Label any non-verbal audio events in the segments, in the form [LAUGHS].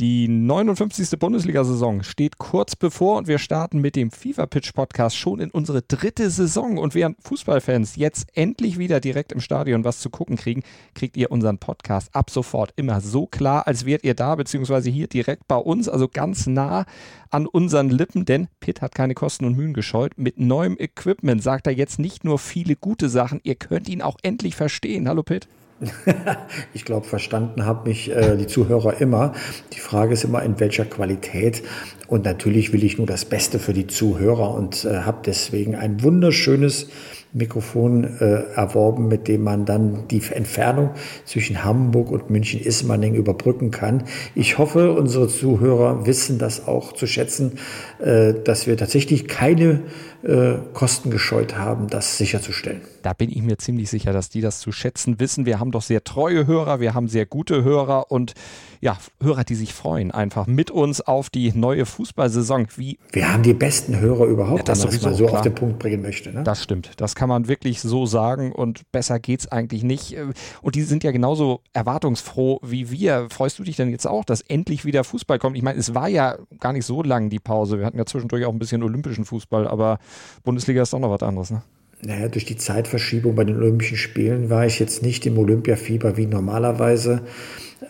Die 59. Bundesliga-Saison steht kurz bevor und wir starten mit dem FIFA Pitch Podcast schon in unsere dritte Saison. Und während Fußballfans jetzt endlich wieder direkt im Stadion was zu gucken kriegen, kriegt ihr unseren Podcast ab sofort immer so klar, als wärt ihr da, beziehungsweise hier direkt bei uns, also ganz nah an unseren Lippen, denn Pitt hat keine Kosten und Mühen gescheut. Mit neuem Equipment sagt er jetzt nicht nur viele gute Sachen, ihr könnt ihn auch endlich verstehen. Hallo Pitt. [LAUGHS] ich glaube, verstanden haben mich äh, die Zuhörer immer. Die Frage ist immer, in welcher Qualität. Und natürlich will ich nur das Beste für die Zuhörer und äh, habe deswegen ein wunderschönes Mikrofon äh, erworben, mit dem man dann die Entfernung zwischen Hamburg und München-Ismaning überbrücken kann. Ich hoffe, unsere Zuhörer wissen das auch zu schätzen, äh, dass wir tatsächlich keine äh, Kosten gescheut haben, das sicherzustellen. Da bin ich mir ziemlich sicher, dass die das zu schätzen wissen. Wir haben doch sehr treue Hörer, wir haben sehr gute Hörer und ja, Hörer, die sich freuen, einfach mit uns auf die neue Fußballsaison. Wie wir haben die besten Hörer überhaupt, ja, das wenn man mal so klar. auf den Punkt bringen möchte. Ne? Das stimmt. Das kann man wirklich so sagen und besser geht es eigentlich nicht. Und die sind ja genauso erwartungsfroh wie wir. Freust du dich denn jetzt auch, dass endlich wieder Fußball kommt? Ich meine, es war ja gar nicht so lang die Pause. Wir hatten ja zwischendurch auch ein bisschen olympischen Fußball, aber Bundesliga ist doch noch was anderes, ne? Naja, durch die Zeitverschiebung bei den Olympischen Spielen war ich jetzt nicht im Olympiafieber wie normalerweise.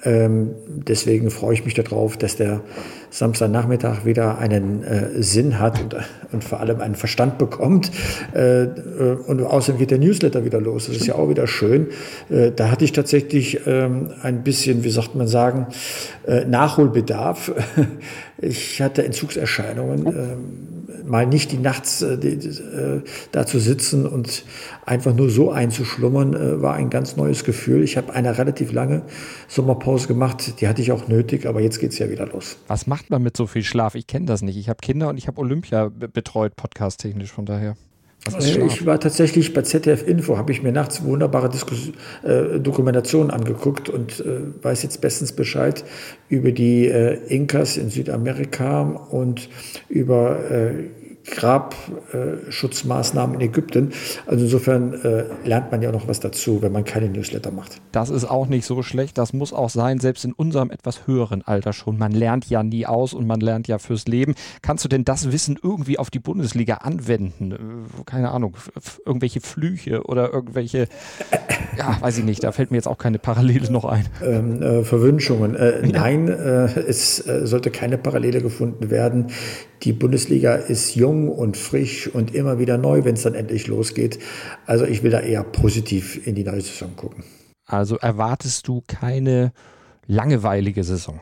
Ähm, deswegen freue ich mich darauf, dass der Samstagnachmittag wieder einen äh, Sinn hat und, und, vor allem einen Verstand bekommt. Äh, äh, und außerdem geht der Newsletter wieder los. Das ist ja auch wieder schön. Äh, da hatte ich tatsächlich ähm, ein bisschen, wie sagt man sagen, äh, Nachholbedarf. [LAUGHS] Ich hatte Entzugserscheinungen. Ähm, mal nicht die nachts äh, die, äh, da zu sitzen und einfach nur so einzuschlummern, äh, war ein ganz neues Gefühl. Ich habe eine relativ lange Sommerpause gemacht, die hatte ich auch nötig, aber jetzt geht es ja wieder los. Was macht man mit so viel Schlaf? Ich kenne das nicht. Ich habe Kinder und ich habe Olympia betreut, podcast-technisch, von daher. Äh, ich war tatsächlich bei ZDF Info, habe ich mir nachts wunderbare Diskus äh, Dokumentationen angeguckt und äh, weiß jetzt bestens Bescheid über die äh, Inkas in Südamerika und über äh, Grabschutzmaßnahmen in Ägypten. Also insofern äh, lernt man ja noch was dazu, wenn man keine Newsletter macht. Das ist auch nicht so schlecht. Das muss auch sein, selbst in unserem etwas höheren Alter schon. Man lernt ja nie aus und man lernt ja fürs Leben. Kannst du denn das Wissen irgendwie auf die Bundesliga anwenden? Äh, keine Ahnung, irgendwelche Flüche oder irgendwelche, [LAUGHS] ja, weiß ich nicht, da fällt mir jetzt auch keine Parallele noch ein. Ähm, äh, Verwünschungen. Äh, ja. Nein, äh, es äh, sollte keine Parallele gefunden werden. Die Bundesliga ist jung und frisch und immer wieder neu, wenn es dann endlich losgeht. Also ich will da eher positiv in die neue Saison gucken. Also erwartest du keine langweilige Saison?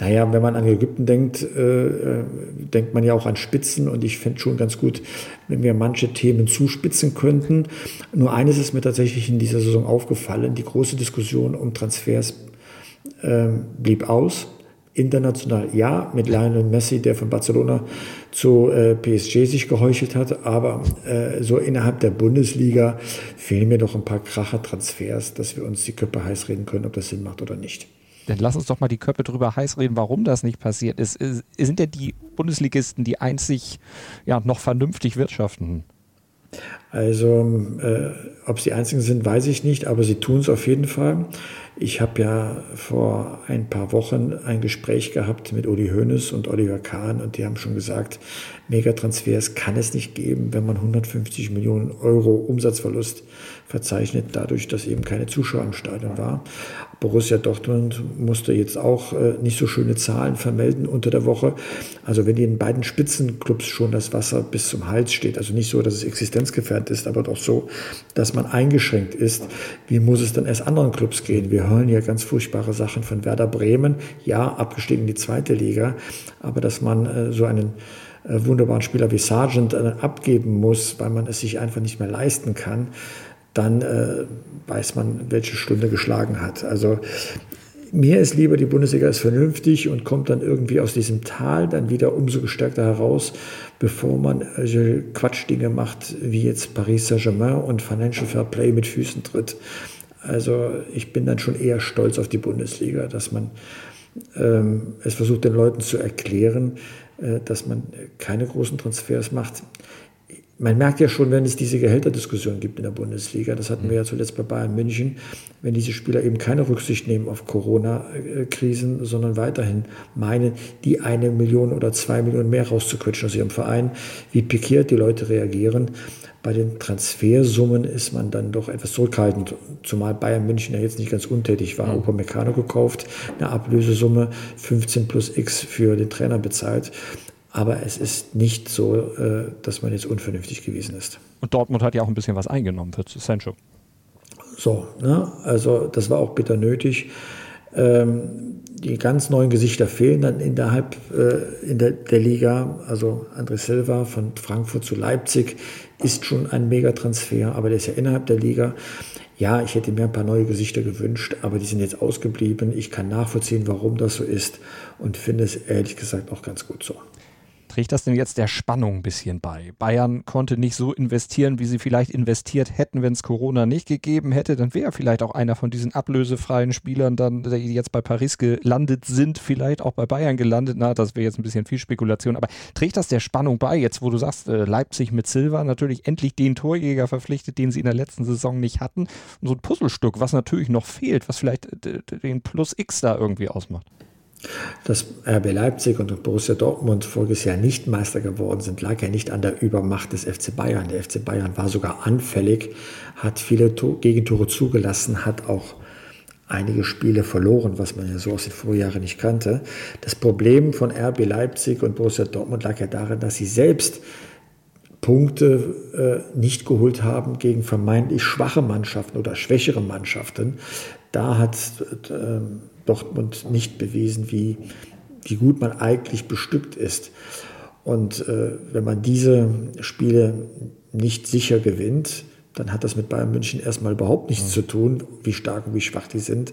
Naja, wenn man an Ägypten denkt, äh, äh denkt man ja auch an Spitzen und ich fände schon ganz gut, wenn wir manche Themen zuspitzen könnten. Nur eines ist mir tatsächlich in dieser Saison aufgefallen, die große Diskussion um Transfers äh, blieb aus. International ja, mit Lionel Messi, der von Barcelona zu äh, PSG sich geheuchelt hat, aber äh, so innerhalb der Bundesliga fehlen mir doch ein paar Kracher-Transfers, dass wir uns die Köpfe heiß reden können, ob das Sinn macht oder nicht. Dann lass uns doch mal die Köpfe drüber heiß reden, warum das nicht passiert ist. Sind denn die Bundesligisten die einzig ja, noch vernünftig wirtschaften? Also, äh, ob sie einzigen sind, weiß ich nicht, aber sie tun es auf jeden Fall. Ich habe ja vor ein paar Wochen ein Gespräch gehabt mit Uli Hoeneß und Oliver Kahn und die haben schon gesagt, Megatransfers kann es nicht geben, wenn man 150 Millionen Euro Umsatzverlust verzeichnet, dadurch, dass eben keine Zuschauer im Stadion war. Borussia Dortmund musste jetzt auch äh, nicht so schöne Zahlen vermelden unter der Woche. Also wenn in beiden Spitzenclubs schon das Wasser bis zum Hals steht, also nicht so, dass es existenzgefährdet ist, aber doch so, dass man eingeschränkt ist, wie muss es dann erst anderen Clubs gehen? Wir hören ja ganz furchtbare Sachen von Werder Bremen, ja, abgestiegen in die zweite Liga, aber dass man äh, so einen äh, wunderbaren Spieler wie Sargent äh, abgeben muss, weil man es sich einfach nicht mehr leisten kann, dann äh, weiß man, welche Stunde geschlagen hat. Also mir ist lieber, die Bundesliga ist vernünftig und kommt dann irgendwie aus diesem Tal dann wieder umso gestärkter heraus, bevor man solche Quatschdinge macht, wie jetzt Paris Saint-Germain und Financial Fair Play mit Füßen tritt. Also ich bin dann schon eher stolz auf die Bundesliga, dass man ähm, es versucht, den Leuten zu erklären, äh, dass man keine großen Transfers macht man merkt ja schon, wenn es diese Gehälterdiskussion gibt in der Bundesliga, das hatten wir ja zuletzt bei Bayern München, wenn diese Spieler eben keine Rücksicht nehmen auf Corona-Krisen, sondern weiterhin meinen, die eine Million oder zwei Millionen mehr rauszuquetschen aus ihrem Verein, wie pikiert die Leute reagieren. Bei den Transfersummen ist man dann doch etwas zurückhaltend, zumal Bayern München ja jetzt nicht ganz untätig war. Mhm. Upamecano gekauft, eine Ablösesumme 15 plus X für den Trainer bezahlt. Aber es ist nicht so, äh, dass man jetzt unvernünftig gewesen ist. Und Dortmund hat ja auch ein bisschen was eingenommen für Sancho. So, ne? also das war auch bitter nötig. Ähm, die ganz neuen Gesichter fehlen dann innerhalb äh, in der, der, Liga. Also André Silva von Frankfurt zu Leipzig ist schon ein Megatransfer, aber der ist ja innerhalb der Liga. Ja, ich hätte mir ein paar neue Gesichter gewünscht, aber die sind jetzt ausgeblieben. Ich kann nachvollziehen, warum das so ist und finde es ehrlich gesagt auch ganz gut so. Trägt das denn jetzt der Spannung ein bisschen bei? Bayern konnte nicht so investieren, wie sie vielleicht investiert hätten, wenn es Corona nicht gegeben hätte. Dann wäre vielleicht auch einer von diesen ablösefreien Spielern dann, die jetzt bei Paris gelandet sind, vielleicht auch bei Bayern gelandet. Na, das wäre jetzt ein bisschen viel Spekulation. Aber trägt das der Spannung bei, jetzt wo du sagst, äh, Leipzig mit Silva natürlich endlich den Torjäger verpflichtet, den sie in der letzten Saison nicht hatten. So ein Puzzlestück, was natürlich noch fehlt, was vielleicht den Plus X da irgendwie ausmacht. Dass RB Leipzig und Borussia Dortmund voriges Jahr nicht Meister geworden sind, lag ja nicht an der Übermacht des FC Bayern. Der FC Bayern war sogar anfällig, hat viele Gegentore zugelassen, hat auch einige Spiele verloren, was man ja so aus den Vorjahren nicht kannte. Das Problem von RB Leipzig und Borussia Dortmund lag ja darin, dass sie selbst Punkte äh, nicht geholt haben gegen vermeintlich schwache Mannschaften oder schwächere Mannschaften. Da hat äh, Dortmund nicht bewiesen, wie, wie gut man eigentlich bestückt ist. Und äh, wenn man diese Spiele nicht sicher gewinnt, dann hat das mit Bayern München erstmal überhaupt nichts mhm. zu tun, wie stark und wie schwach die sind.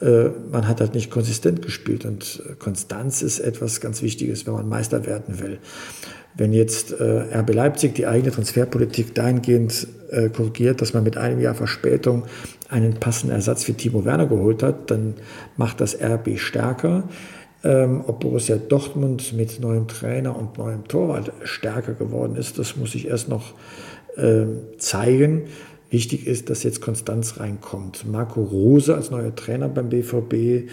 Äh, man hat halt nicht konsistent gespielt und Konstanz ist etwas ganz Wichtiges, wenn man Meister werden will. Wenn jetzt äh, RB Leipzig die eigene Transferpolitik dahingehend äh, korrigiert, dass man mit einem Jahr Verspätung einen passenden Ersatz für Timo Werner geholt hat, dann macht das RB stärker. Ähm, ob Borussia Dortmund mit neuem Trainer und neuem Torwart stärker geworden ist, das muss ich erst noch äh, zeigen. Wichtig ist, dass jetzt Konstanz reinkommt. Marco Rose als neuer Trainer beim BVB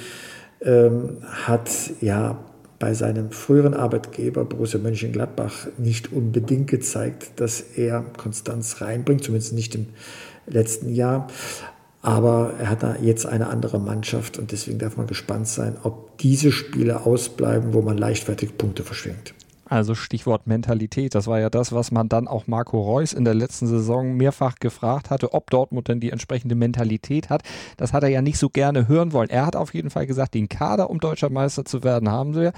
ähm, hat ja bei seinem früheren Arbeitgeber Borussia Mönchengladbach nicht unbedingt gezeigt, dass er Konstanz reinbringt, zumindest nicht im letzten Jahr. Aber er hat da jetzt eine andere Mannschaft und deswegen darf man gespannt sein, ob diese Spiele ausbleiben, wo man leichtfertig Punkte verschwingt. Also Stichwort Mentalität. Das war ja das, was man dann auch Marco Reus in der letzten Saison mehrfach gefragt hatte, ob Dortmund denn die entsprechende Mentalität hat. Das hat er ja nicht so gerne hören wollen. Er hat auf jeden Fall gesagt, den Kader, um deutscher Meister zu werden, haben wir.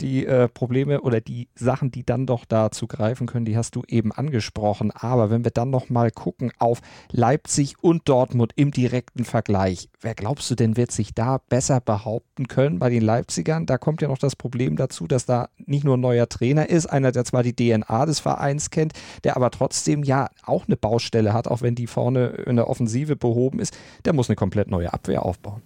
Die äh, Probleme oder die Sachen, die dann doch dazu greifen können, die hast du eben angesprochen. Aber wenn wir dann noch mal gucken auf Leipzig und Dortmund im direkten Vergleich, wer glaubst du denn wird sich da besser behaupten können bei den Leipzigern? Da kommt ja noch das Problem dazu, dass da nicht nur ein neuer Trainer Trainer ist, einer, der zwar die DNA des Vereins kennt, der aber trotzdem ja auch eine Baustelle hat, auch wenn die vorne in der Offensive behoben ist, der muss eine komplett neue Abwehr aufbauen.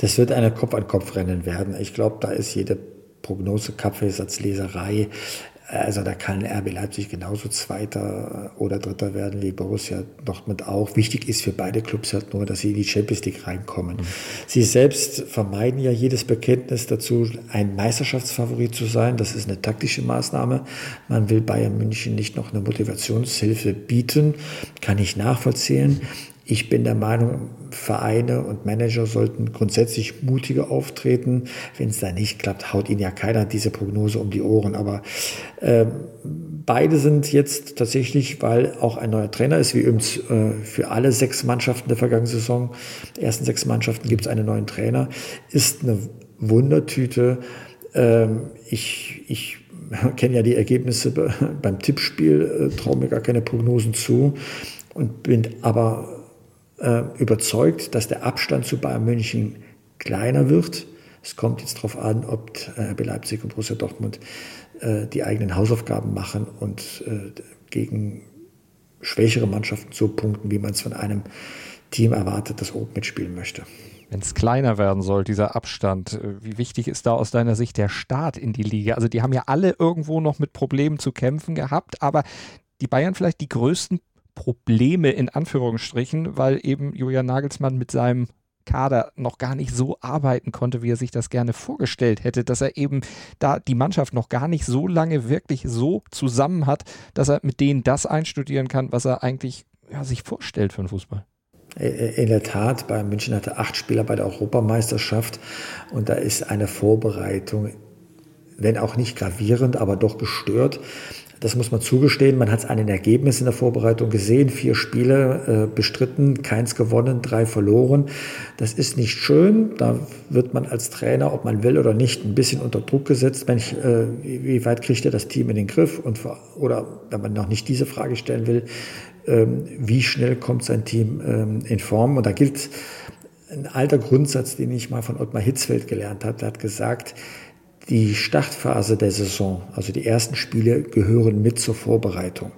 Das wird eine Kopf-an-Kopf-Rennen werden. Ich glaube, da ist jede Prognose Kaffeesatzleserei. Also da kann RB Leipzig genauso Zweiter oder Dritter werden wie Borussia Dortmund auch. Wichtig ist für beide Clubs halt nur, dass sie in die Champions League reinkommen. Mhm. Sie selbst vermeiden ja jedes Bekenntnis dazu, ein Meisterschaftsfavorit zu sein. Das ist eine taktische Maßnahme. Man will Bayern München nicht noch eine Motivationshilfe bieten. Kann ich nachvollziehen. Ich bin der Meinung, Vereine und Manager sollten grundsätzlich mutiger auftreten. Wenn es da nicht klappt, haut ihnen ja keiner diese Prognose um die Ohren. Aber äh, beide sind jetzt tatsächlich, weil auch ein neuer Trainer ist, wie übrigens äh, für alle sechs Mannschaften der vergangenen Saison, die ersten sechs Mannschaften gibt es einen neuen Trainer, ist eine Wundertüte. Ähm, ich ich [LAUGHS] kenne ja die Ergebnisse beim Tippspiel, äh, traue mir gar keine Prognosen zu und bin aber äh, überzeugt, dass der Abstand zu Bayern München kleiner wird. Es kommt jetzt darauf an, ob äh, RB Leipzig und Borussia Dortmund äh, die eigenen Hausaufgaben machen und gegen schwächere Mannschaften so punkten, wie man es von einem Team erwartet, das oben mitspielen möchte. Wenn es kleiner werden soll, dieser Abstand, wie wichtig ist da aus deiner Sicht der Start in die Liga? Also die haben ja alle irgendwo noch mit Problemen zu kämpfen gehabt, aber die Bayern vielleicht die größten Probleme in Anführungsstrichen, weil eben Julian Nagelsmann mit seinem Kader noch gar nicht so arbeiten konnte, wie er sich das gerne vorgestellt hätte, dass er eben da die Mannschaft noch gar nicht so lange wirklich so zusammen hat, dass er mit denen das einstudieren kann, was er eigentlich ja, sich vorstellt für den Fußball. In der Tat, Bayern München hatte acht Spieler bei der Europameisterschaft und da ist eine Vorbereitung, wenn auch nicht gravierend, aber doch gestört. Das muss man zugestehen. Man hat es an den Ergebnissen in der Vorbereitung gesehen. Vier Spiele äh, bestritten, keins gewonnen, drei verloren. Das ist nicht schön. Da wird man als Trainer, ob man will oder nicht, ein bisschen unter Druck gesetzt. Mensch, äh, wie weit kriegt er das Team in den Griff? Und, oder wenn man noch nicht diese Frage stellen will, ähm, wie schnell kommt sein Team ähm, in Form? Und da gilt ein alter Grundsatz, den ich mal von Ottmar Hitzfeld gelernt habe. Der hat gesagt, die Startphase der Saison, also die ersten Spiele, gehören mit zur Vorbereitung.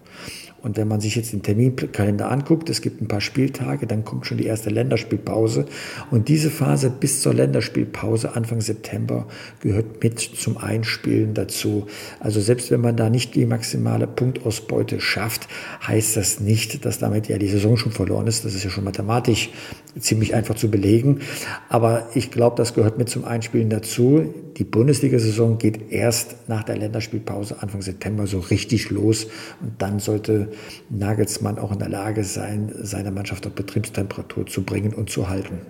Und wenn man sich jetzt den Terminkalender anguckt, es gibt ein paar Spieltage, dann kommt schon die erste Länderspielpause. Und diese Phase bis zur Länderspielpause Anfang September gehört mit zum Einspielen dazu. Also selbst wenn man da nicht die maximale Punktausbeute schafft, heißt das nicht, dass damit ja die Saison schon verloren ist. Das ist ja schon mathematisch ziemlich einfach zu belegen. Aber ich glaube, das gehört mit zum Einspielen dazu. Die Bundesliga-Saison geht erst nach der Länderspielpause Anfang September so richtig los. Und dann sollte Nagelsmann auch in der Lage sein, seine Mannschaft auf Betriebstemperatur zu bringen und zu halten.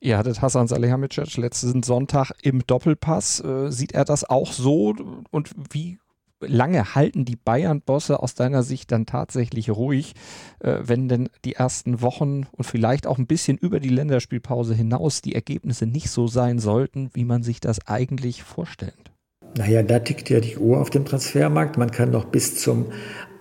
Ihr hattet Hasan Salihamidzic letzten Sonntag im Doppelpass. Äh, sieht er das auch so? Und wie lange halten die Bayern-Bosse aus deiner Sicht dann tatsächlich ruhig, äh, wenn denn die ersten Wochen und vielleicht auch ein bisschen über die Länderspielpause hinaus die Ergebnisse nicht so sein sollten, wie man sich das eigentlich vorstellt? Naja, da tickt ja die Uhr auf dem Transfermarkt. Man kann noch bis zum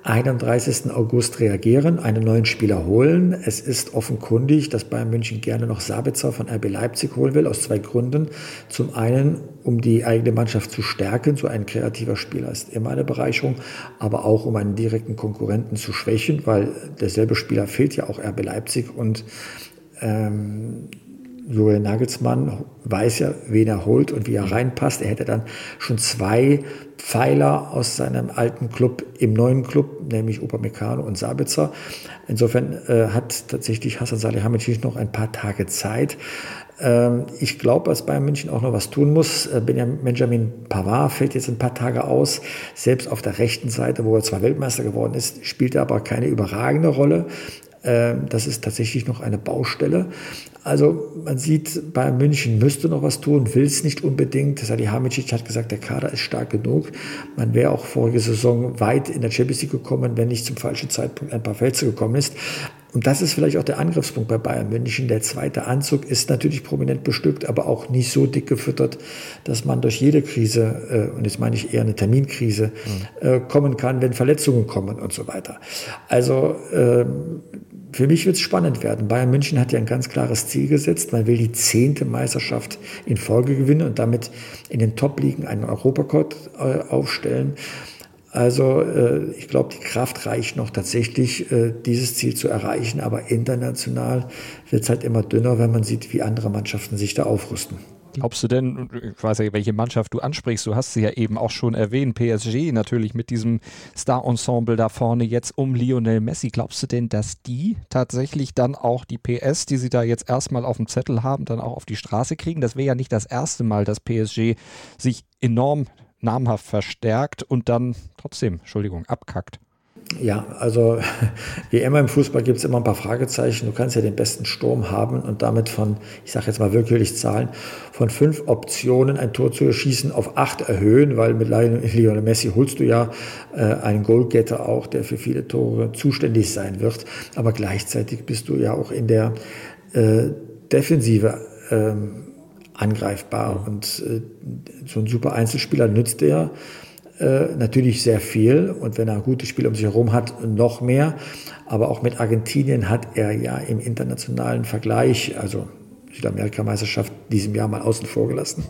31. August reagieren, einen neuen Spieler holen. Es ist offenkundig, dass Bayern München gerne noch Sabitzer von RB Leipzig holen will, aus zwei Gründen. Zum einen, um die eigene Mannschaft zu stärken. So ein kreativer Spieler ist immer eine Bereicherung, aber auch um einen direkten Konkurrenten zu schwächen, weil derselbe Spieler fehlt ja auch RB Leipzig und ähm, Julian Nagelsmann weiß ja, wen er holt und wie er reinpasst. Er hätte dann schon zwei Pfeiler aus seinem alten Club im neuen Club, nämlich Upamecano und Sabitzer. Insofern äh, hat tatsächlich Hassan Salihamidzic noch ein paar Tage Zeit. Ähm, ich glaube, dass Bayern München auch noch was tun muss. Äh, Benjamin Pavard fällt jetzt ein paar Tage aus. Selbst auf der rechten Seite, wo er zwar Weltmeister geworden ist, spielt er aber keine überragende Rolle. Ähm, das ist tatsächlich noch eine Baustelle. Also man sieht, Bayern München müsste noch was tun, will es nicht unbedingt. Salihamidzic hat gesagt, der Kader ist stark genug. Man wäre auch vorige Saison weit in der Champions League gekommen, wenn nicht zum falschen Zeitpunkt ein paar Fälze gekommen ist. Und das ist vielleicht auch der Angriffspunkt bei Bayern München. Der zweite Anzug ist natürlich prominent bestückt, aber auch nicht so dick gefüttert, dass man durch jede Krise, äh, und jetzt meine ich eher eine Terminkrise, mhm. äh, kommen kann, wenn Verletzungen kommen und so weiter. Also ähm, für mich wird es spannend werden. Bayern München hat ja ein ganz klares Ziel gesetzt. Man will die zehnte Meisterschaft in Folge gewinnen und damit in den Top-Ligen einen Europacode äh, aufstellen. Also äh, ich glaube, die Kraft reicht noch tatsächlich, äh, dieses Ziel zu erreichen. Aber international wird es halt immer dünner, wenn man sieht, wie andere Mannschaften sich da aufrüsten. Glaubst du denn, ich weiß ja, welche Mannschaft du ansprichst, du hast sie ja eben auch schon erwähnt, PSG natürlich mit diesem Star-Ensemble da vorne jetzt um Lionel Messi. Glaubst du denn, dass die tatsächlich dann auch die PS, die sie da jetzt erstmal auf dem Zettel haben, dann auch auf die Straße kriegen? Das wäre ja nicht das erste Mal, dass PSG sich enorm namhaft verstärkt und dann trotzdem, Entschuldigung, abkackt. Ja, also [LAUGHS] wie immer im Fußball gibt es immer ein paar Fragezeichen. Du kannst ja den besten Sturm haben und damit von, ich sage jetzt mal willkürlich Zahlen, von fünf Optionen ein Tor zu erschießen auf acht erhöhen, weil mit [LAUGHS] Lionel Messi holst du ja äh, einen Goalgetter auch, der für viele Tore zuständig sein wird. Aber gleichzeitig bist du ja auch in der äh, Defensive ähm, angreifbar. Und äh, so ein super Einzelspieler nützt der äh, natürlich sehr viel und wenn er gute Spiele um sich herum hat, noch mehr. Aber auch mit Argentinien hat er ja im internationalen Vergleich, also Südamerika-Meisterschaft diesem Jahr mal außen vor gelassen,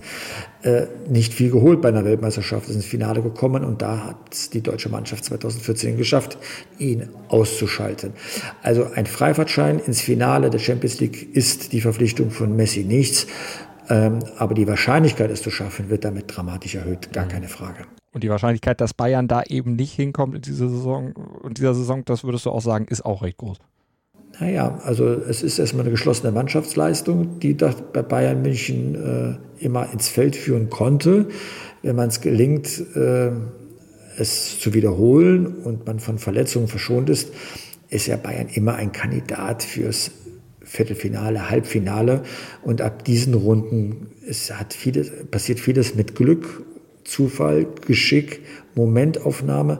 äh, nicht viel geholt bei einer Weltmeisterschaft. ist ins Finale gekommen und da hat die deutsche Mannschaft 2014 geschafft, ihn auszuschalten. Also ein Freifahrtschein ins Finale der Champions League ist die Verpflichtung von Messi nichts. Ähm, aber die Wahrscheinlichkeit, es zu schaffen, wird damit dramatisch erhöht, gar keine Frage. Und die Wahrscheinlichkeit, dass Bayern da eben nicht hinkommt in dieser Saison, in dieser Saison, das würdest du auch sagen, ist auch recht groß. Naja, also es ist erstmal eine geschlossene Mannschaftsleistung, die bei Bayern München äh, immer ins Feld führen konnte. Wenn man es gelingt, äh, es zu wiederholen und man von Verletzungen verschont ist, ist ja Bayern immer ein Kandidat fürs Viertelfinale, Halbfinale. Und ab diesen Runden es hat vieles, passiert vieles mit Glück, Zufall, Geschick, Momentaufnahme.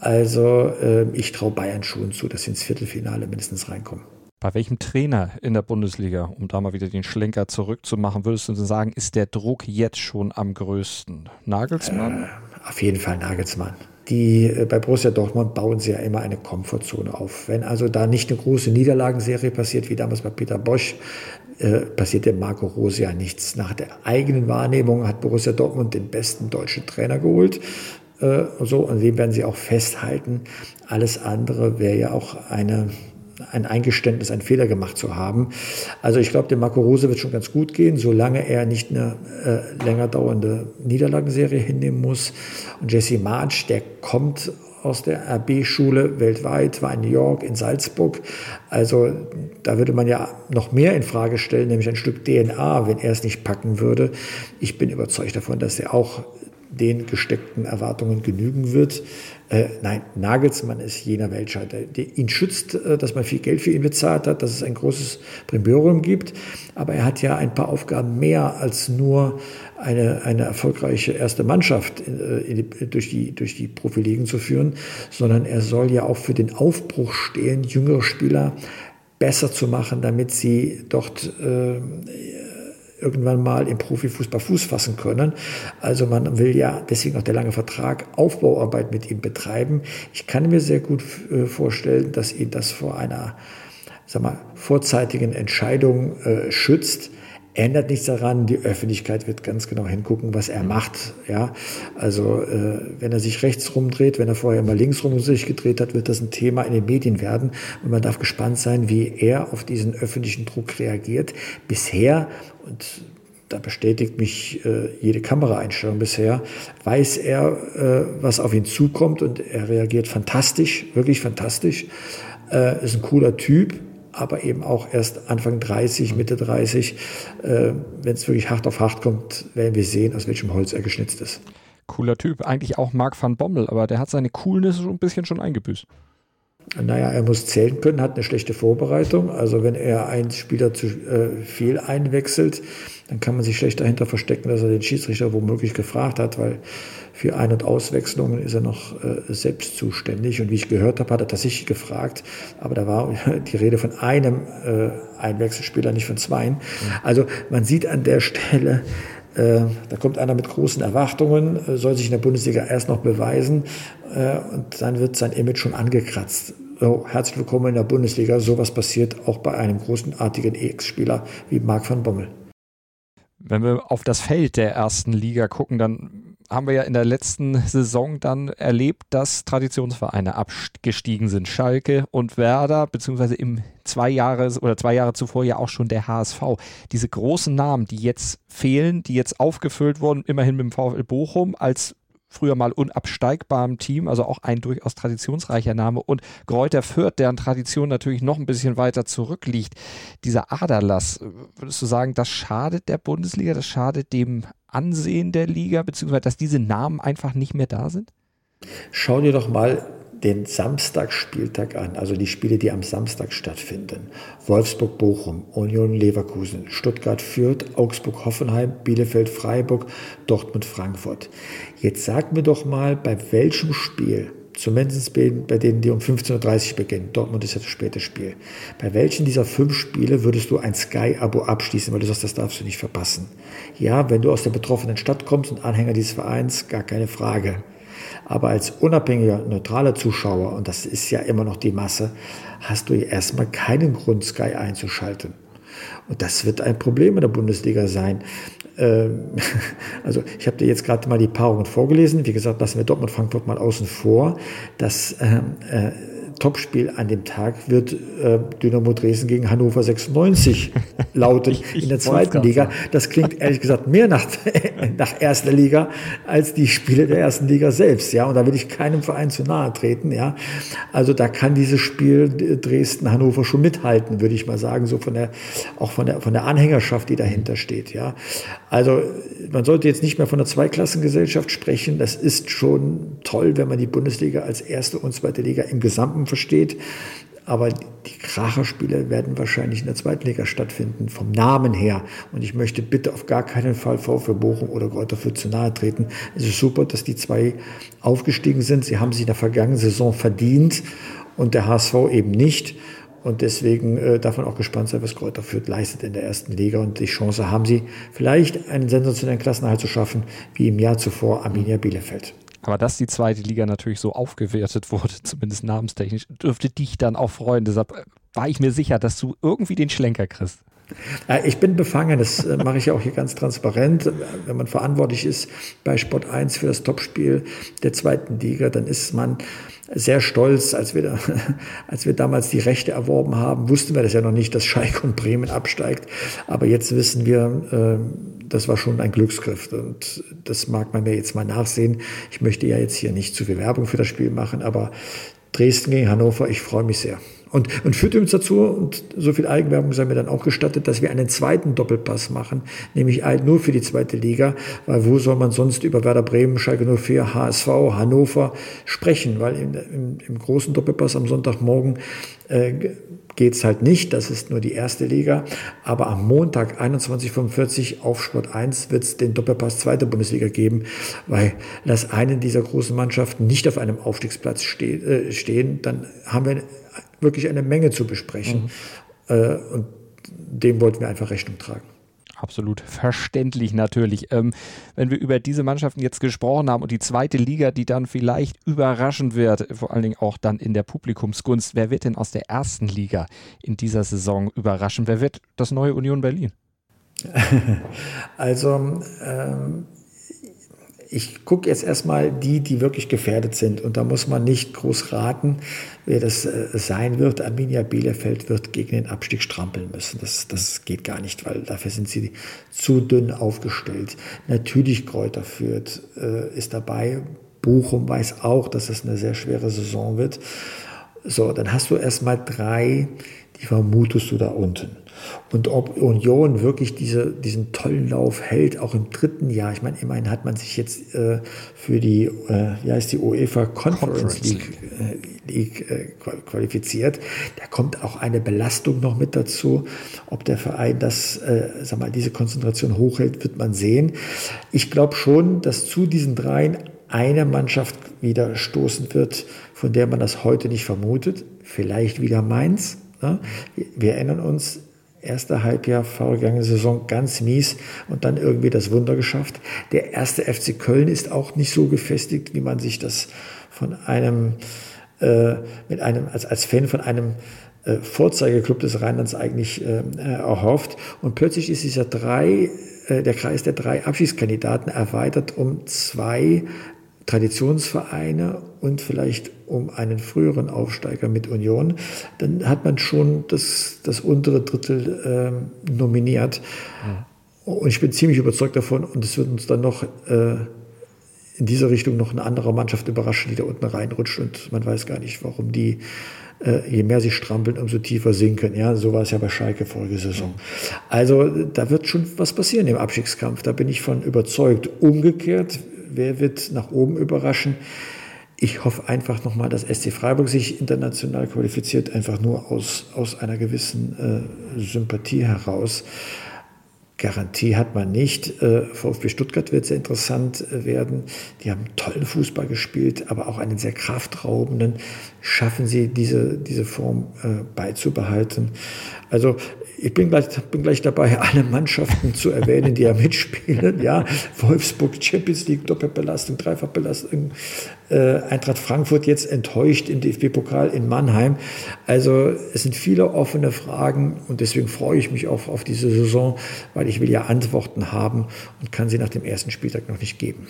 Also äh, ich traue Bayern schon zu, dass sie ins Viertelfinale mindestens reinkommen. Bei welchem Trainer in der Bundesliga, um da mal wieder den Schlenker zurückzumachen, würdest du sagen, ist der Druck jetzt schon am größten? Nagelsmann? Äh, auf jeden Fall Nagelsmann. Die, äh, bei Borussia Dortmund bauen sie ja immer eine Komfortzone auf. Wenn also da nicht eine große Niederlagenserie passiert, wie damals bei Peter Bosch, äh, passiert dem Marco Rose ja nichts. Nach der eigenen Wahrnehmung hat Borussia Dortmund den besten deutschen Trainer geholt. Äh, so, an dem werden sie auch festhalten. Alles andere wäre ja auch eine ein Eingeständnis, einen Fehler gemacht zu haben. Also ich glaube, dem Marco Rose wird schon ganz gut gehen, solange er nicht eine äh, länger dauernde Niederlagenserie hinnehmen muss. Und Jesse March, der kommt aus der RB-Schule weltweit, war in New York, in Salzburg. Also da würde man ja noch mehr in Frage stellen, nämlich ein Stück DNA, wenn er es nicht packen würde. Ich bin überzeugt davon, dass er auch den gesteckten Erwartungen genügen wird. Äh, nein, Nagelsmann ist jener Weltscheiter. Der ihn schützt, äh, dass man viel Geld für ihn bezahlt hat, dass es ein großes Primborium gibt. Aber er hat ja ein paar Aufgaben mehr als nur eine, eine erfolgreiche erste Mannschaft äh, die, durch, die, durch die Profiligen zu führen, sondern er soll ja auch für den Aufbruch stehen, jüngere Spieler besser zu machen, damit sie dort äh, irgendwann mal im Profifußball Fuß fassen können. Also man will ja, deswegen auch der lange Vertrag, Aufbauarbeit mit ihm betreiben. Ich kann mir sehr gut äh, vorstellen, dass ihn das vor einer sag mal, vorzeitigen Entscheidung äh, schützt ändert nichts daran. Die Öffentlichkeit wird ganz genau hingucken, was er macht. Ja, also äh, wenn er sich rechts rumdreht, wenn er vorher immer links rum sich gedreht hat, wird das ein Thema in den Medien werden. Und man darf gespannt sein, wie er auf diesen öffentlichen Druck reagiert. Bisher und da bestätigt mich äh, jede Kameraeinstellung bisher, weiß er, äh, was auf ihn zukommt und er reagiert fantastisch, wirklich fantastisch. Äh, ist ein cooler Typ, aber eben auch erst Anfang 30, Mitte 30. Äh, Wenn es wirklich hart auf hart kommt, werden wir sehen, aus welchem Holz er geschnitzt ist. Cooler Typ. Eigentlich auch Marc van Bommel, aber der hat seine Coolness schon ein bisschen schon eingebüßt. Naja, er muss zählen können, hat eine schlechte Vorbereitung. Also wenn er einen Spieler zu äh, viel einwechselt, dann kann man sich schlecht dahinter verstecken, dass er den Schiedsrichter womöglich gefragt hat, weil für Ein- und Auswechslungen ist er noch äh, selbst zuständig. Und wie ich gehört habe, hat er tatsächlich gefragt, aber da war [LAUGHS] die Rede von einem äh, Einwechselspieler, nicht von zweien. Also man sieht an der Stelle, äh, da kommt einer mit großen Erwartungen, äh, soll sich in der Bundesliga erst noch beweisen äh, und dann wird sein Image schon angekratzt. So, herzlich willkommen in der Bundesliga. Sowas passiert auch bei einem großenartigen Ex-Spieler wie Marc van Bommel. Wenn wir auf das Feld der ersten Liga gucken, dann haben wir ja in der letzten Saison dann erlebt, dass Traditionsvereine abgestiegen sind. Schalke und Werder, beziehungsweise im zwei Jahre oder zwei Jahre zuvor ja auch schon der HSV. Diese großen Namen, die jetzt fehlen, die jetzt aufgefüllt wurden, immerhin mit dem VfL Bochum als früher mal unabsteigbarem Team, also auch ein durchaus traditionsreicher Name und Gräuter Fürth, deren Tradition natürlich noch ein bisschen weiter zurückliegt. Dieser Aderlass, würdest du sagen, das schadet der Bundesliga, das schadet dem Ansehen der Liga, beziehungsweise dass diese Namen einfach nicht mehr da sind? Schau dir doch mal den Samstagsspieltag an, also die Spiele, die am Samstag stattfinden. Wolfsburg-Bochum, Union Leverkusen, Stuttgart-Fürth, Augsburg-Hoffenheim, Bielefeld-Freiburg, Dortmund-Frankfurt. Jetzt sag mir doch mal, bei welchem Spiel, zumindest bei denen, die um 15.30 Uhr beginnen, Dortmund ist ja das späte Spiel, bei welchen dieser fünf Spiele würdest du ein Sky-Abo abschließen, weil du sagst, das darfst du nicht verpassen? Ja, wenn du aus der betroffenen Stadt kommst und Anhänger dieses Vereins, gar keine Frage. Aber als unabhängiger, neutraler Zuschauer, und das ist ja immer noch die Masse, hast du erstmal keinen Grund, Sky einzuschalten. Und das wird ein Problem in der Bundesliga sein. Ähm, [LAUGHS] also ich habe dir jetzt gerade mal die Paarungen vorgelesen. Wie gesagt, lassen wir Dortmund Frankfurt mal außen vor. Das ähm, äh, Topspiel an dem Tag wird äh, Dynamo Dresden gegen Hannover 96 [LAUGHS] lauten in der zweiten Liga. Das klingt ehrlich gesagt mehr nach, [LAUGHS] nach erster Liga als die Spiele der ersten Liga selbst. Ja, und da will ich keinem Verein zu nahe treten. Ja, also da kann dieses Spiel Dresden-Hannover schon mithalten, würde ich mal sagen, so von der, auch von der, von der Anhängerschaft, die dahinter steht. Ja, also man sollte jetzt nicht mehr von einer Zweiklassengesellschaft sprechen. Das ist schon toll, wenn man die Bundesliga als erste und zweite Liga im Gesamten versteht. Aber die Kracherspiele werden wahrscheinlich in der zweiten Liga stattfinden, vom Namen her. Und ich möchte bitte auf gar keinen Fall VfB Bochum oder Greuther Fürth zu nahe treten. Es ist super, dass die zwei aufgestiegen sind. Sie haben sich in der vergangenen Saison verdient und der HSV eben nicht. Und deswegen äh, darf man auch gespannt sein, was Kräuter Fürth leistet in der ersten Liga. Und die Chance haben sie, vielleicht einen sensationellen Klassenerhalt zu schaffen, wie im Jahr zuvor Arminia Bielefeld. Aber dass die zweite Liga natürlich so aufgewertet wurde, [LAUGHS] zumindest namenstechnisch, dürfte dich dann auch freuen. Deshalb äh, war ich mir sicher, dass du irgendwie den Schlenker kriegst. Ich bin befangen, das äh, mache ich auch hier ganz transparent. Wenn man verantwortlich ist bei Sport 1 für das Topspiel der zweiten Liga, dann ist man sehr stolz, als wir, da, [LAUGHS] als wir damals die Rechte erworben haben, wussten wir das ja noch nicht, dass Schalke und Bremen absteigt. Aber jetzt wissen wir, äh, das war schon ein Glücksgriff. Und das mag man mir jetzt mal nachsehen. Ich möchte ja jetzt hier nicht zu viel Werbung für das Spiel machen, aber Dresden gegen Hannover, ich freue mich sehr. Und, und führt uns dazu, und so viel Eigenwerbung sei mir dann auch gestattet, dass wir einen zweiten Doppelpass machen, nämlich nur für die zweite Liga, weil wo soll man sonst über Werder Bremen, Schalke 04, HSV, Hannover sprechen, weil im, im, im großen Doppelpass am Sonntagmorgen äh, geht es halt nicht, das ist nur die erste Liga, aber am Montag 21.45 auf Sport 1 wird es den Doppelpass zweite Bundesliga geben, weil lass einen dieser großen Mannschaften nicht auf einem Aufstiegsplatz ste äh, stehen, dann haben wir wirklich eine Menge zu besprechen. Mhm. Äh, und dem wollten wir einfach Rechnung tragen. Absolut verständlich natürlich. Ähm, wenn wir über diese Mannschaften jetzt gesprochen haben und die zweite Liga, die dann vielleicht überraschen wird, vor allen Dingen auch dann in der Publikumsgunst, wer wird denn aus der ersten Liga in dieser Saison überraschen? Wer wird das neue Union Berlin? [LAUGHS] Also ähm, ich gucke jetzt erstmal die, die wirklich gefährdet sind. Und da muss man nicht groß raten, wer das äh, sein wird. Arminia Bielefeld wird gegen den Abstieg strampeln müssen. Das, das geht gar nicht, weil dafür sind sie zu dünn aufgestellt. Natürlich Kräuter Fürth äh, ist dabei. Bochum weiß auch, dass es eine sehr schwere Saison wird. So, dann hast du erstmal drei, die vermutest du da unten. Und ob Union wirklich diese, diesen tollen Lauf hält, auch im dritten Jahr. Ich meine, immerhin hat man sich jetzt äh, für die, äh, wie heißt die UEFA Conference, Conference League, äh, League äh, qualifiziert. Da kommt auch eine Belastung noch mit dazu. Ob der Verein das, äh, sag mal, diese Konzentration hochhält, wird man sehen. Ich glaube schon, dass zu diesen dreien eine Mannschaft wieder stoßen wird, von der man das heute nicht vermutet. Vielleicht wieder Mainz. Ne? Wir erinnern uns, erste Halbjahr vorgegangene Saison ganz mies und dann irgendwie das Wunder geschafft. Der erste FC Köln ist auch nicht so gefestigt, wie man sich das von einem, äh, mit einem, als, als Fan von einem äh, Vorzeigeklub des Rheinlands eigentlich äh, erhofft. Und plötzlich ist dieser drei, äh, der Kreis der drei Abschiedskandidaten erweitert um zwei Traditionsvereine und vielleicht um einen früheren Aufsteiger mit Union, dann hat man schon das, das untere Drittel ähm, nominiert. Ja. Und ich bin ziemlich überzeugt davon und es wird uns dann noch äh, in dieser Richtung noch eine andere Mannschaft überraschen, die da unten reinrutscht und man weiß gar nicht, warum die, äh, je mehr sie strampeln, umso tiefer sinken. Ja, so war es ja bei Schalke vorige Saison. Also da wird schon was passieren im Abstiegskampf, da bin ich von überzeugt. Umgekehrt wer wird nach oben überraschen? Ich hoffe einfach nochmal, dass SC Freiburg sich international qualifiziert, einfach nur aus, aus einer gewissen äh, Sympathie heraus. Garantie hat man nicht. Äh, VfB Stuttgart wird sehr interessant äh, werden. Die haben tollen Fußball gespielt, aber auch einen sehr kraftraubenden. Schaffen sie diese, diese Form äh, beizubehalten? Also ich bin gleich, bin gleich dabei, alle Mannschaften zu erwähnen, die ja [LAUGHS] mitspielen. Ja, Wolfsburg, Champions League, Doppelbelastung, Dreifachbelastung. Äh, Eintracht Frankfurt jetzt enttäuscht im DFB-Pokal in Mannheim. Also es sind viele offene Fragen und deswegen freue ich mich auch auf diese Saison, weil ich will ja Antworten haben und kann sie nach dem ersten Spieltag noch nicht geben.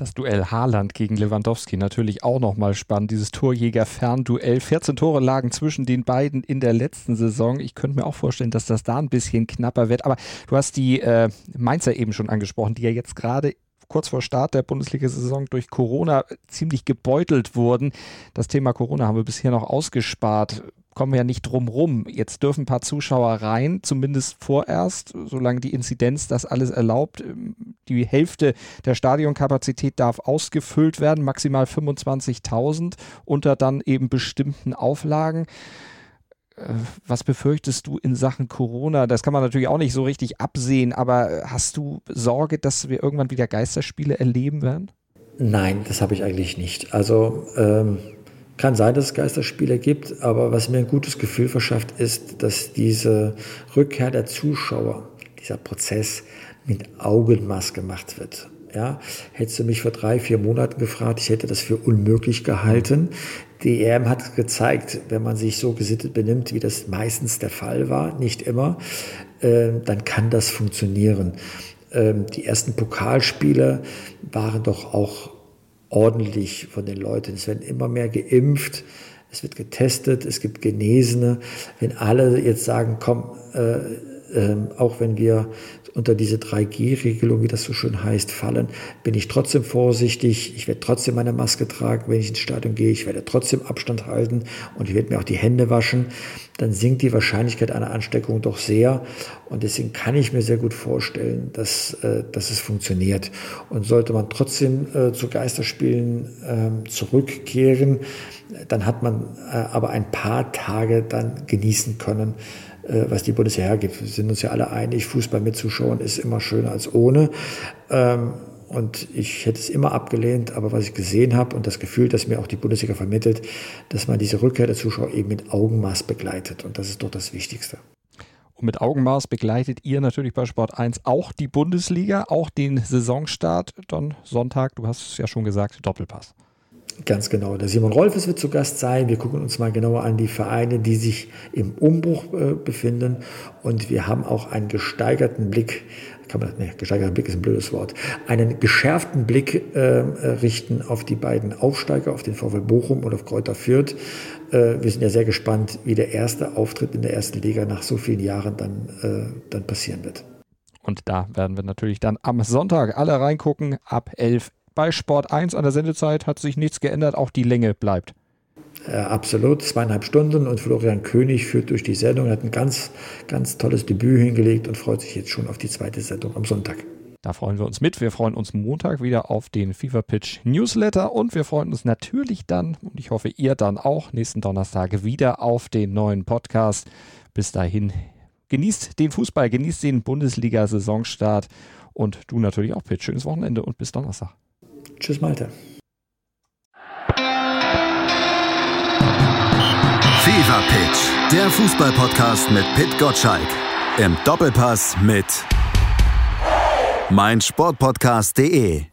Das Duell Haaland gegen Lewandowski natürlich auch nochmal spannend. Dieses Torjäger-Fernduell. 14 Tore lagen zwischen den beiden in der letzten Saison. Ich könnte mir auch vorstellen, dass das da ein bisschen knapper wird. Aber du hast die äh, Mainzer eben schon angesprochen, die ja jetzt gerade kurz vor Start der Bundesliga-Saison durch Corona ziemlich gebeutelt wurden. Das Thema Corona haben wir bisher noch ausgespart kommen wir ja nicht drum rum. Jetzt dürfen ein paar Zuschauer rein, zumindest vorerst, solange die Inzidenz das alles erlaubt. Die Hälfte der Stadionkapazität darf ausgefüllt werden, maximal 25.000 unter dann eben bestimmten Auflagen. Äh, was befürchtest du in Sachen Corona? Das kann man natürlich auch nicht so richtig absehen, aber hast du Sorge, dass wir irgendwann wieder Geisterspiele erleben werden? Nein, das habe ich eigentlich nicht. Also ähm kann sein, dass es Geisterspiele gibt, aber was mir ein gutes Gefühl verschafft, ist, dass diese Rückkehr der Zuschauer, dieser Prozess mit Augenmaß gemacht wird. Ja, hättest du mich vor drei, vier Monaten gefragt, ich hätte das für unmöglich gehalten. Die EM hat gezeigt, wenn man sich so gesittet benimmt, wie das meistens der Fall war, nicht immer, äh, dann kann das funktionieren. Ähm, die ersten Pokalspiele waren doch auch ordentlich von den Leuten. Es werden immer mehr geimpft, es wird getestet, es gibt Genesene. Wenn alle jetzt sagen, komm, äh, äh, auch wenn wir unter diese 3G-Regelung, wie das so schön heißt, fallen, bin ich trotzdem vorsichtig. Ich werde trotzdem meine Maske tragen, wenn ich ins Stadion gehe. Ich werde trotzdem Abstand halten und ich werde mir auch die Hände waschen. Dann sinkt die Wahrscheinlichkeit einer Ansteckung doch sehr. Und deswegen kann ich mir sehr gut vorstellen, dass, äh, dass es funktioniert. Und sollte man trotzdem äh, zu Geisterspielen äh, zurückkehren, dann hat man äh, aber ein paar Tage dann genießen können was die Bundeswehr hergibt. Wir sind uns ja alle einig, Fußball mitzuschauen ist immer schöner als ohne. Ähm, und ich hätte es immer abgelehnt, aber was ich gesehen habe und das Gefühl, das mir auch die Bundesliga vermittelt, dass man diese Rückkehr der Zuschauer eben mit Augenmaß begleitet. Und das ist doch das Wichtigste. Und mit Augenmaß begleitet ihr natürlich bei Sport 1 auch die Bundesliga, auch den Saisonstart. Dann Sonntag, du hast es ja schon gesagt, Doppelpass. Ganz genau. Der Simon Rolfes wird zu Gast sein. Wir gucken uns mal genauer an die Vereine, die sich im Umbruch äh, befinden. Und wir haben auch einen gesteigerten Blick, kann man, nee, gesteigerter Blick ist ein blödes Wort, einen geschärften Blick äh, richten auf die beiden Aufsteiger, auf den VfL Bochum und auf Kräuter Fürth. Äh, wir sind ja sehr gespannt, wie der erste Auftritt in der ersten Liga nach so vielen Jahren dann, äh, dann passieren wird. Und da werden wir natürlich dann am Sonntag alle reingucken, ab 11 bei Sport 1 an der Sendezeit hat sich nichts geändert, auch die Länge bleibt. Ja, absolut, zweieinhalb Stunden und Florian König führt durch die Sendung, hat ein ganz, ganz tolles Debüt hingelegt und freut sich jetzt schon auf die zweite Sendung am Sonntag. Da freuen wir uns mit. Wir freuen uns Montag wieder auf den FIFA Pitch Newsletter und wir freuen uns natürlich dann, und ich hoffe ihr dann auch, nächsten Donnerstag wieder auf den neuen Podcast. Bis dahin, genießt den Fußball, genießt den Bundesliga-Saisonstart und du natürlich auch Pitch. Schönes Wochenende und bis Donnerstag. Tschüss, Malte. Fever Pitch, der Fußballpodcast mit Pit Gottschalk. Im Doppelpass mit meinsportpodcast.de.